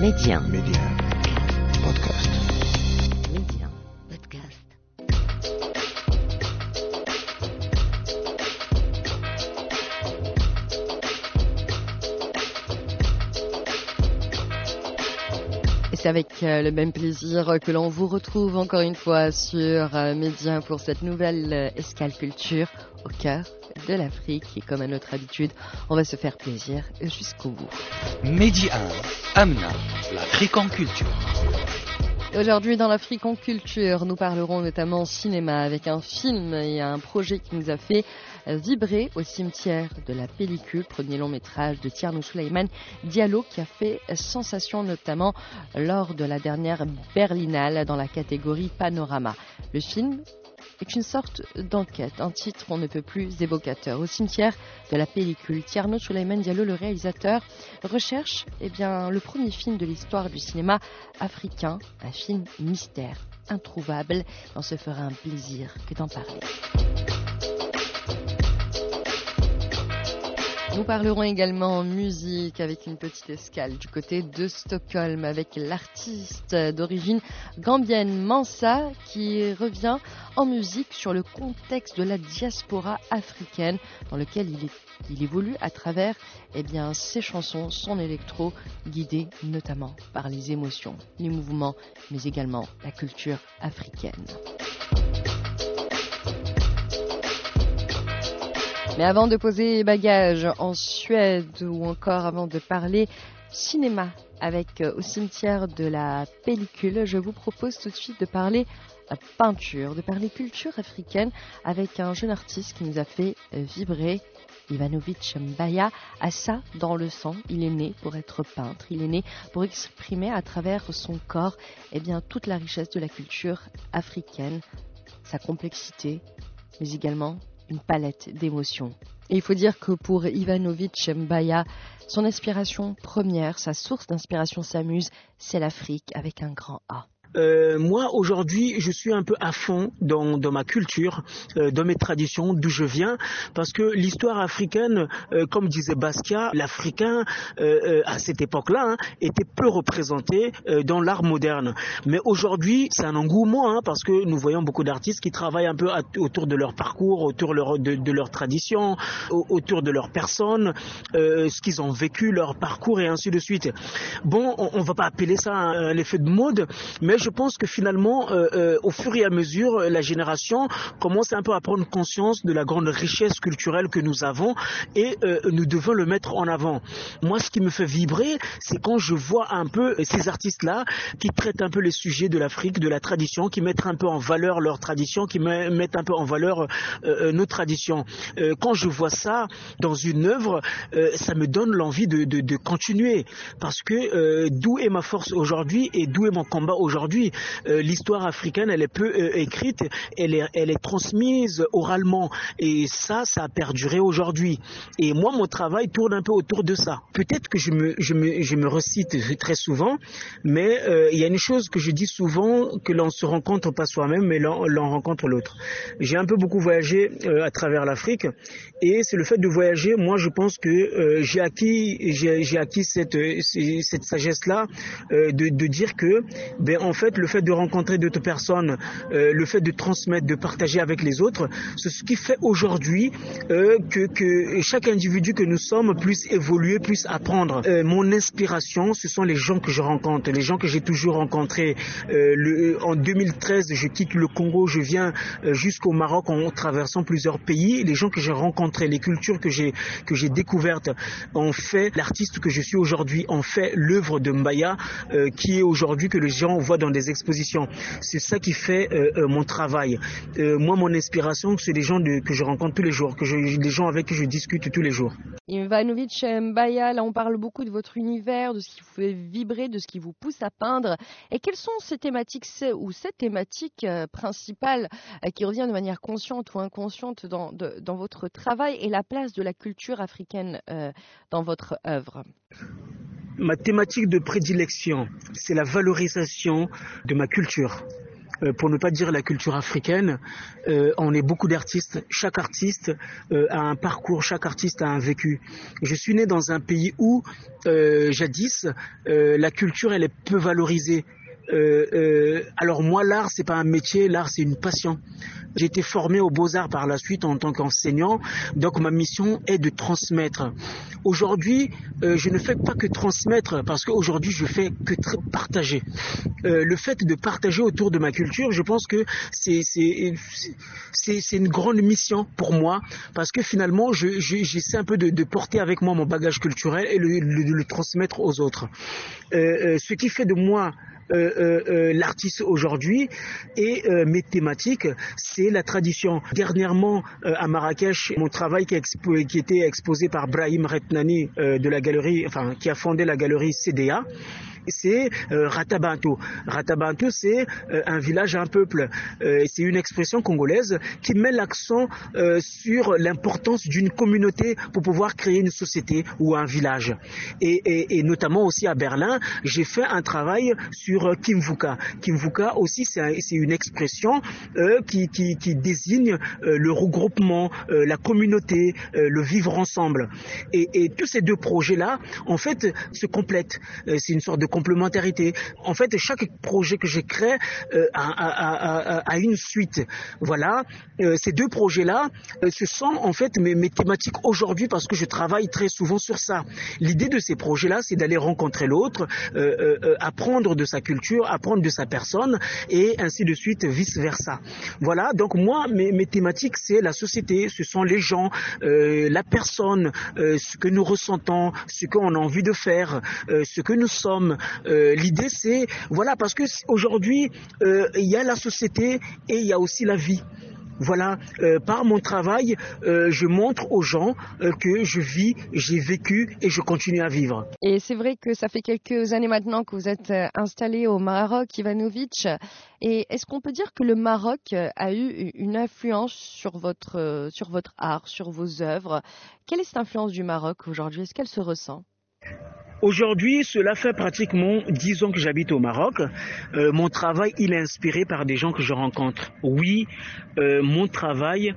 Média. Média. Podcast. Média. Podcast. Et c'est avec euh, le même plaisir que l'on vous retrouve encore une fois sur euh, Média pour cette nouvelle euh, escale culture au cœur de l'Afrique. Et comme à notre habitude, on va se faire plaisir jusqu'au bout. Mehdi 1, Amna, l'Afrique en culture. Aujourd'hui, dans l'Afrique en culture, nous parlerons notamment cinéma avec un film et un projet qui nous a fait vibrer au cimetière de la pellicule, premier long métrage de Tierno Suleiman Diallo qui a fait sensation notamment lors de la dernière Berlinale dans la catégorie Panorama. Le film est une sorte d'enquête, un titre on ne peut plus évocateur. Au cimetière de la pellicule, Tierno Suleiman Diallo, le réalisateur, recherche eh bien, le premier film de l'histoire du cinéma africain, un film mystère, introuvable. On se fera un plaisir que d'en parler. Nous parlerons également musique avec une petite escale du côté de Stockholm avec l'artiste d'origine gambienne Mansa qui revient en musique sur le contexte de la diaspora africaine dans lequel il évolue à travers eh bien, ses chansons, son électro, guidé notamment par les émotions, les mouvements, mais également la culture africaine. Mais avant de poser bagage en Suède ou encore avant de parler cinéma avec euh, au cimetière de la pellicule, je vous propose tout de suite de parler euh, peinture, de parler culture africaine avec un jeune artiste qui nous a fait euh, vibrer. Ivanovic Mbaya a ça dans le sang. Il est né pour être peintre. Il est né pour exprimer à travers son corps eh bien, toute la richesse de la culture africaine, sa complexité, mais également une palette d'émotions. Et il faut dire que pour Ivanovic Mbaya, son inspiration première, sa source d'inspiration s'amuse, c'est l'Afrique avec un grand A. Euh, moi aujourd'hui je suis un peu à fond dans, dans ma culture, euh, dans mes traditions, d'où je viens, parce que l'histoire africaine, euh, comme disait Basquiat, l'Africain euh, à cette époque-là hein, était peu représenté dans l'art moderne. Mais aujourd'hui c'est un engouement hein, parce que nous voyons beaucoup d'artistes qui travaillent un peu à, autour de leur parcours, autour leur, de, de leur tradition, autour de leur personne, ce qu'ils ont vécu, leur parcours et ainsi de suite. Bon, on, on va pas appeler ça un, un effet de mode, mais je pense que finalement, euh, euh, au fur et à mesure, la génération commence un peu à prendre conscience de la grande richesse culturelle que nous avons et euh, nous devons le mettre en avant. Moi, ce qui me fait vibrer, c'est quand je vois un peu ces artistes-là qui traitent un peu les sujets de l'Afrique, de la tradition, qui mettent un peu en valeur leur tradition, qui mettent un peu en valeur euh, nos traditions. Euh, quand je vois ça dans une œuvre, euh, ça me donne l'envie de, continuer parce que d'où est ma force aujourd'hui et d'où est mon combat aujourd'hui Euh, L'histoire africaine, elle est peu euh, écrite, elle est, elle est transmise oralement. Et ça, ça a perduré aujourd'hui. Et moi, mon travail tourne un peu autour de ça. Peut-être que je me, je, me, je me recite très souvent, mais euh, il y a une chose que je dis souvent, que l'on se rencontre pas soi-même, mais l'on rencontre l'autre. J'ai un peu beaucoup voyagé à travers l'Afrique, et c'est le fait de voyager, moi je pense que j'ai acquis, j'ai acquis cette, cette sagesse-là, de, de dire que, ben, en fait, le fait de rencontrer d'autres personnes, euh, le fait de transmettre, de partager avec les autres, c'est ce qui fait aujourd'hui euh, que, que, chaque individu que nous sommes puisse évoluer, puisse apprendre. Euh, mon inspiration, ce sont les gens que je rencontre, les gens que j'ai toujours rencontrés. En 2013, je quitte le Congo, je viens jusqu'au Maroc en traversant plusieurs pays. Les gens que j'ai rencontrés, les cultures que j'ai que j'ai découvertes, ont fait l'artiste que je suis aujourd'hui, ont fait l'œuvre de Mbaya, qui est aujourd'hui que les gens voient dans des expositions. C'est ça qui fait euh, euh, mon travail. Euh, moi, mon inspiration, c'est des gens que je rencontre tous les jours, que je, des gens avec qui je discute tous les jours. Ivanovic Mbaya, là on parle beaucoup de votre univers, de ce qui vous fait vibrer, de ce qui vous pousse à peindre. Et quelles sont ces thématiques ou ces thématiques principales qui reviennent de manière consciente ou inconsciente dans, dans votre travail et la place de la culture africaine dans votre œuvre? Ma thématique de prédilection, c'est la valorisation de ma culture euh, pour ne pas dire la culture africaine, euh, on est beaucoup d'artistes. Chaque artiste euh, a un parcours, chaque artiste a un vécu. Je suis né dans un pays où, jadis, la culture elle est peu valorisée. Alors moi, l'art c'est pas un métier, l'art c'est une passion. J'ai été formé aux beaux-arts par la suite en tant qu'enseignant, donc ma mission est de transmettre. Aujourd'hui, euh, je ne fais pas que transmettre parce qu'aujourd'hui je fais que partager. Euh, le fait de partager autour de ma culture, je pense que c'est une grande mission pour moi parce que finalement j'essaie un peu de, porter avec moi mon bagage culturel et le, le, le transmettre aux autres. Euh, euh ce qui fait de moi euh, euh, euh, l'artiste aujourd'hui et mes thématiques, c'est la tradition. Dernièrement, à Marrakech, mon travail qui, a qui était exposé par Brahim Retnani de la galerie, enfin, qui a fondé la galerie CDA, c'est euh, Ratabanto. Ratabanto, c'est euh, un village, un peuple. Euh, c'est une expression congolaise qui met l'accent sur l'importance d'une communauté pour pouvoir créer une société ou un village. Et, notamment aussi à Berlin, j'ai fait un travail sur Kimvuka. Kimvuka aussi, c'est une expression qui, désigne le regroupement, la communauté, le vivre ensemble. Et, tous ces deux projets-là, en fait, se complètent. c'est une sorte de complémentarité. En fait, chaque projet que j'ai créé euh, a, une suite. Voilà, euh, ces deux projets-là, euh, ce sont en fait mes, mes thématiques aujourd'hui parce que je travaille très souvent sur ça. L'idée de ces projets-là, c'est d'aller rencontrer l'autre, apprendre de sa culture, apprendre de sa personne et ainsi de suite, vice versa. Voilà, donc moi, mes, thématiques, c'est la société, ce sont les gens, la personne, ce que nous ressentons, ce qu'on a envie de faire, ce que nous sommes, euh, l'idée c'est voilà parce que aujourd'hui euh, il y a la société et il y a aussi la vie. Voilà, euh, par mon travail, je montre aux gens que je vis, j'ai vécu et je continue à vivre. Et c'est vrai que ça fait quelques années maintenant que vous êtes installé au Maroc, Ivanovic. Et est-ce qu'on peut dire que le Maroc a eu une influence sur votre, sur votre art, sur vos œuvres? Quelle est cette influence du Maroc aujourd'hui? Est-ce qu'elle se ressent? Aujourd'hui, cela fait pratiquement dix ans que j'habite au Maroc. Euh, mon travail, il est inspiré par des gens que je rencontre. Oui, euh, mon travail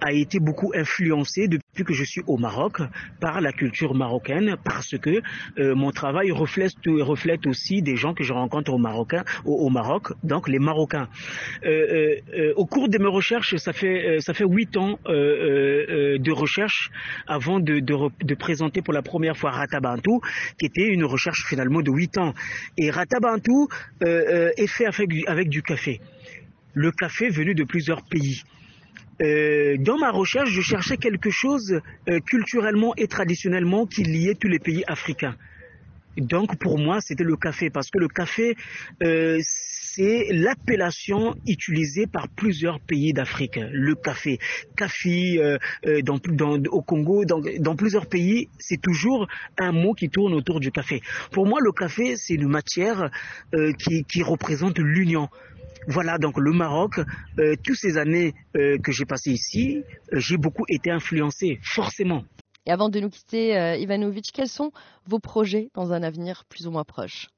a été beaucoup influencé depuis que je suis au Maroc par la culture marocaine parce que euh, mon travail reflète, reflète aussi des gens que je rencontre au, Marocain, au, Maroc, donc les Marocains. Euh, euh, au cours de mes recherches, ça fait ça fait huit ans de recherche avant de, de, de, présenter pour la première fois Ratabantou, qui était une recherche finalement de huit ans. Et Ratabantou est fait avec, avec du café. Le café venu de plusieurs pays. Euh, dans ma recherche, je cherchais quelque chose euh, culturellement et traditionnellement qui liait tous les pays africains. Donc pour moi, c'était le café, parce que le café, euh, c'est l'appellation utilisée par plusieurs pays d'Afrique. Le café, café dans, dans, au Congo, dans, dans plusieurs pays, c'est toujours un mot qui tourne autour du café. Pour moi, le café, c'est une matière qui, qui représente l'union. Voilà, donc le Maroc, euh, toutes ces années euh, que j'ai passées ici, euh, j'ai beaucoup été influencé, forcément. Et avant de nous quitter, Ivanovic, quels sont vos projets dans un avenir plus ou moins proche?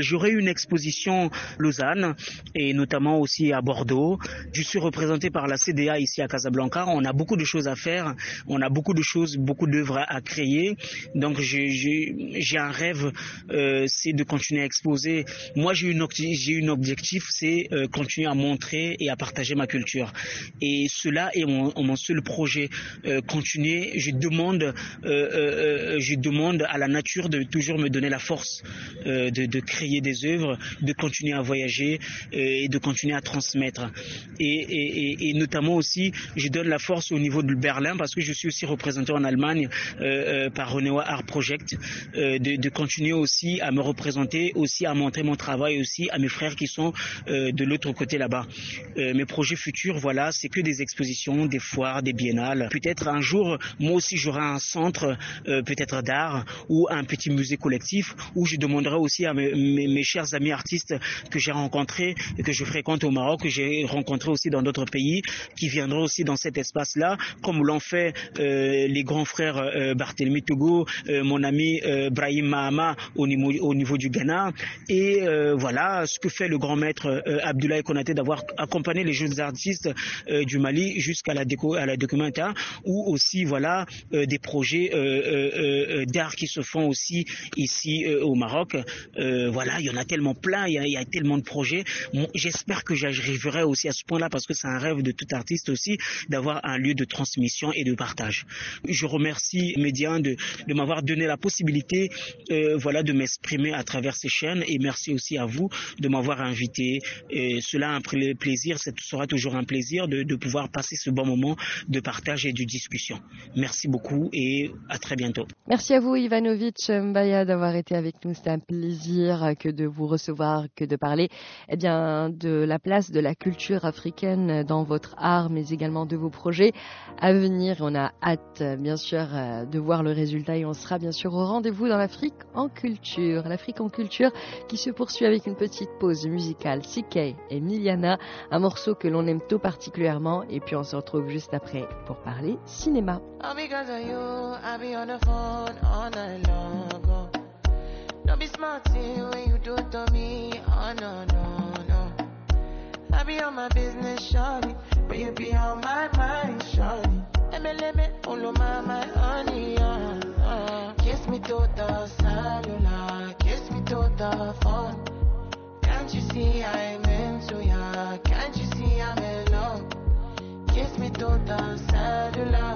J'aurai une exposition Lausanne et notamment aussi à Bordeaux. Je suis représenté par la CDA ici à Casablanca. On a beaucoup de choses à faire, on a beaucoup de choses, beaucoup d'œuvres à, créer. Donc j'ai un rêve, euh, c'est de continuer à exposer. Moi j'ai une objectif, c'est euh, continuer à montrer et à partager ma culture. Et cela est mon, seul projet. Euh, continuer. Je demande, euh, euh, je demande à la nature de toujours me donner la force euh, de, créer des œuvres, de continuer à voyager euh, et de continuer à transmettre. Et, notamment aussi, je donne la force au niveau de Berlin parce que je suis aussi représenté en Allemagne euh, par Renewa Art Project, de, continuer aussi à me représenter, aussi à montrer mon travail aussi à mes frères qui sont de l'autre côté là-bas. mes projets futurs, voilà, c'est que des expositions, des foires, des biennales. Peut-être un jour, moi aussi, j'aurai un centre, peut-être d'art ou un petit musée collectif où je demanderai aussi à mes, mes, chers amis artistes que j'ai rencontrés et que je fréquente au Maroc, que j'ai rencontrés aussi dans d'autres pays, qui viendront aussi dans cet espace-là, comme l'ont fait euh, les grands frères euh, Barthélemy Togo, euh, mon ami Brahim Mahama au niveau, au niveau du Ghana, et voilà ce que fait le grand maître Abdoulaye Konaté d'avoir accompagné les jeunes artistes du Mali jusqu'à la, déco, la documentaire, ou aussi voilà des projets d'art qui se font aussi ici au Maroc. Voilà, il y en a tellement plein, il y a, a tellement de projets. J'espère que j'arriverai aussi à ce point-là parce que c'est un rêve de tout artiste aussi d'avoir un lieu de transmission et de partage. Je remercie Médian de, m'avoir donné la possibilité euh, voilà, de m'exprimer à travers ces chaînes et merci aussi à vous de m'avoir invité. Cela un plaisir, ce sera toujours un plaisir de, pouvoir passer ce bon moment de partage et de discussion. Merci beaucoup et à très bientôt. Merci à vous Ivanovic Mbaya d'avoir été avec nous. C'est un plaisir que de vous recevoir, que de parler eh bien, de la place de la culture africaine dans votre art, mais également de vos projets à venir. On a hâte, bien sûr, de voir le résultat et on sera bien sûr au rendez-vous dans l'Afrique en culture. L'Afrique en culture qui se poursuit avec une petite pause musicale. CK et Miliana, un morceau que l'on aime tout particulièrement. Et puis on se retrouve juste après pour parler cinéma. Don't be smart when you do to me. Oh no, no, no. I be on my business, shawty. But you be on my mind, shawty. MLM, follow my, my honey, uh, uh. Kiss me to the cellular, kiss me to the phone. Can't you see I'm into ya? Can't you see I'm in love? Kiss me to the cellular,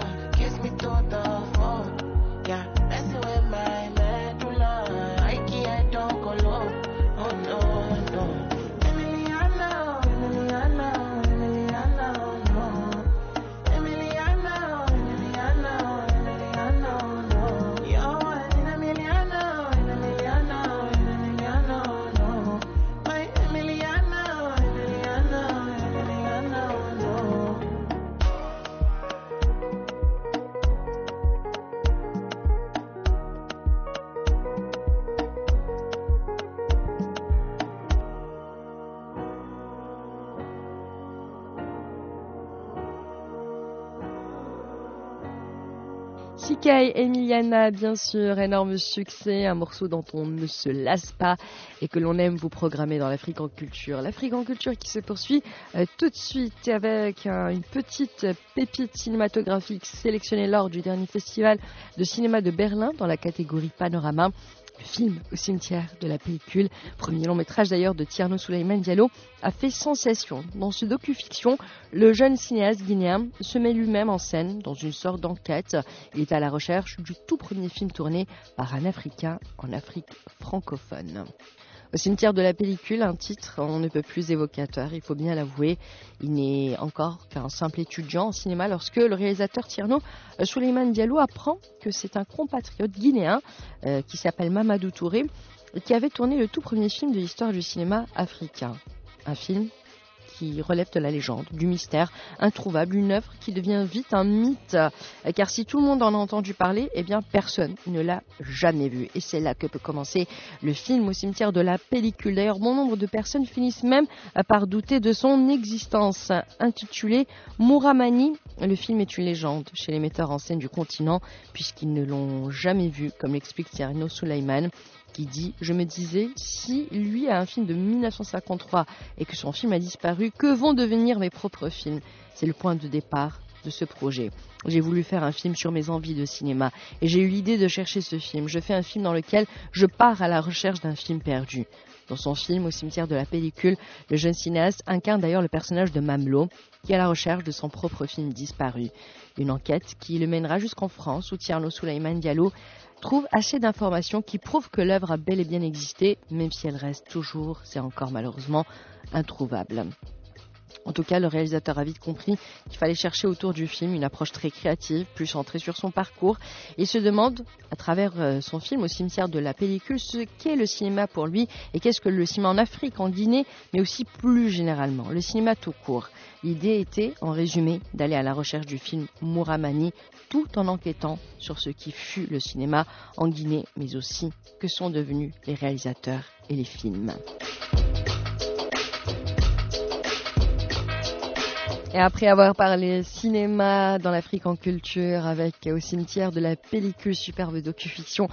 Sikai Emiliana, bien sûr, énorme succès, un morceau dont on ne se lasse pas et que l'on aime vous programmer dans l'Afrique en culture. L'Afrique en culture qui se poursuit euh, tout de suite avec une petite pépite cinématographique sélectionnée lors du dernier festival de cinéma de Berlin dans la catégorie Panorama. Le film au cimetière de la pellicule, premier long métrage d'ailleurs de Tierno Souleymane Diallo, a fait sensation. Dans ce docu-fiction, le jeune cinéaste guinéen se met lui-même en scène dans une sorte d'enquête. Il est à la recherche du tout premier film tourné par un Africain en Afrique francophone. Au cimetière de la pellicule, un titre on ne peut plus évocateur, il faut bien l'avouer. Il n'est encore qu'un simple étudiant en cinéma lorsque le réalisateur Tierno Souleymane Diallo apprend que c'est un compatriote guinéen euh, qui s'appelle Mamadou Touré qui avait tourné le tout premier film de l'histoire du cinéma africain. Un film qui relève de la légende, du mystère, introuvable, une œuvre qui devient vite un mythe. Car si tout le monde en a entendu parler, eh bien personne ne l'a jamais vu. Et c'est là que peut commencer le film au cimetière de la pellicule. D'ailleurs, bon nombre de personnes finissent même par douter de son existence. Intitulé Muramani, le film est une légende chez les metteurs en scène du continent puisqu'ils ne l'ont jamais vu, comme l'explique Tierno Suleiman qui dit Je me disais, si lui a un film de 1953 et que son film a disparu, que vont devenir mes propres films? C'est le point de départ de ce projet. J'ai voulu faire un film sur mes envies de cinéma et j'ai eu l'idée de chercher ce film. Je fais un film dans lequel je pars à la recherche d'un film perdu. Dans son film Au cimetière de la pellicule, le jeune cinéaste incarne d'ailleurs le personnage de Mamlo, qui est à la recherche de son propre film disparu. Une enquête qui le mènera jusqu'en France, où Tierno Souleyman Diallo trouve assez d'informations qui prouvent que l'œuvre a bel et bien existé, même si elle reste toujours, c'est encore malheureusement, introuvable. En tout cas, le réalisateur a vite compris qu'il fallait chercher autour du film une approche très créative, plus centrée sur son parcours. Il se demande, à travers euh, son film au cimetière de la pellicule, ce qu'est le cinéma pour lui et qu'est-ce que le cinéma en Afrique, en Guinée, mais aussi plus généralement, le cinéma tout court. L'idée était, en résumé, d'aller à la recherche du film Muramani tout en enquêtant sur ce qui fut le cinéma en Guinée, mais aussi que sont devenus les réalisateurs et les films. Et après avoir parlé cinéma dans l'Afrique en culture avec au cimetière de la pellicule superbe docu-fiction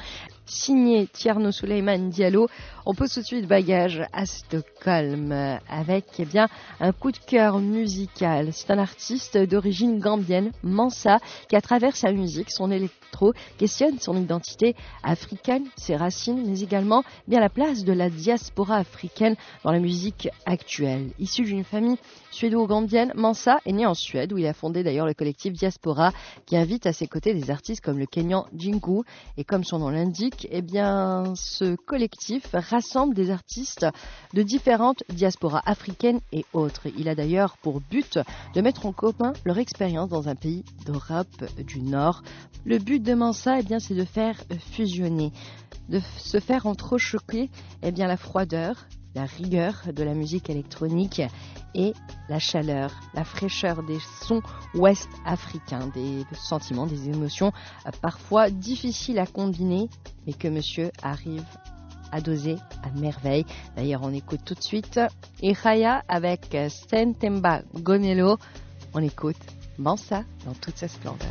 signé Tierno Suleiman Diallo. On pose tout de suite bagage à Stockholm avec eh bien un coup de cœur musical. C'est un artiste d'origine gambienne, Mansa, qui à travers sa musique, son électro, questionne son identité africaine, ses racines, mais également bien la place de la diaspora africaine dans la musique actuelle. Issu d'une famille suédo-gambienne, Mansa est né en Suède où il a fondé d'ailleurs le collectif Diaspora qui invite à ses côtés des artistes comme le Kenyan Jingu et comme son nom l'indique, eh bien, ce collectif rassemble des artistes de différentes diasporas africaines et autres. Il a d'ailleurs pour but de mettre en commun leur expérience dans un pays d'Europe du Nord. Le but de Mansa, eh bien, c'est de faire fusionner, de se faire entrechoquer, eh bien, la froideur, la rigueur de la musique électronique et la chaleur, la fraîcheur des sons ouest africains, des sentiments, des émotions euh, parfois difficiles à combiner, mais que monsieur arrive à doser à merveille. D'ailleurs, on écoute tout de suite Iraya avec Sentemba Gonelo. On écoute Mansa dans toute sa splendeur.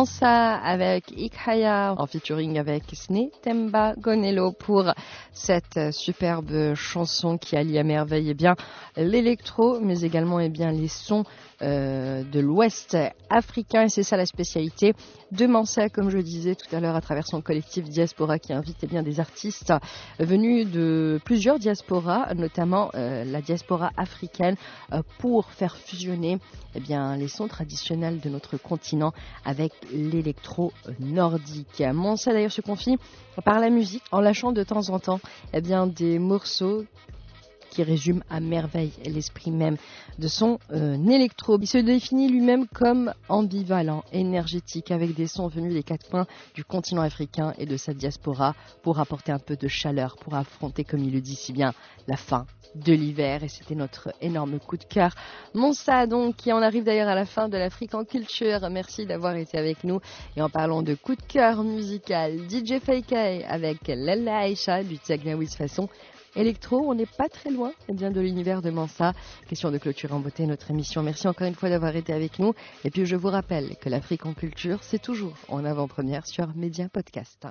Mansa avec Ikhaya en featuring avec Sne Temba Gonelo pour cette superbe chanson qui allie à merveille eh bien l'électro mais également eh bien les sons euh, de l'Ouest africain et c'est ça la spécialité de Mansa, comme je disais tout à l'heure, à travers son collectif Diaspora qui invite eh bien des artistes venus de plusieurs diasporas, notamment euh, la diaspora africaine, euh, pour faire fusionner eh les sons traditionnels de notre continent avec l'électro nordique. Mansa d'ailleurs se confie par la musique en lâchant de temps en temps eh des morceaux qui résume à merveille l'esprit même de son euh, électro. Il se définit lui-même comme ambivalent, énergétique, avec des sons venus des quatre coins du continent africain et de sa diaspora pour apporter un peu de chaleur, pour affronter, comme il le dit si bien, la fin de l'hiver et c'était notre énorme coup de cœur. Monsa donc qui en arrive d'ailleurs à la fin de l'Afrique en culture. Merci d'avoir été avec nous et en parlant de coup de cœur musical, DJ Fake avec Lella Aisha du Tagnawiz façon électro. On n'est pas très loin eh bien, de l'univers de Mansa. Question de clôturer en beauté notre émission. Merci encore une fois d'avoir été avec nous. Et puis je vous rappelle que l'Afrique en culture, c'est toujours en avant-première sur Média Podcast.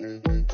嗯嗯嗯嗯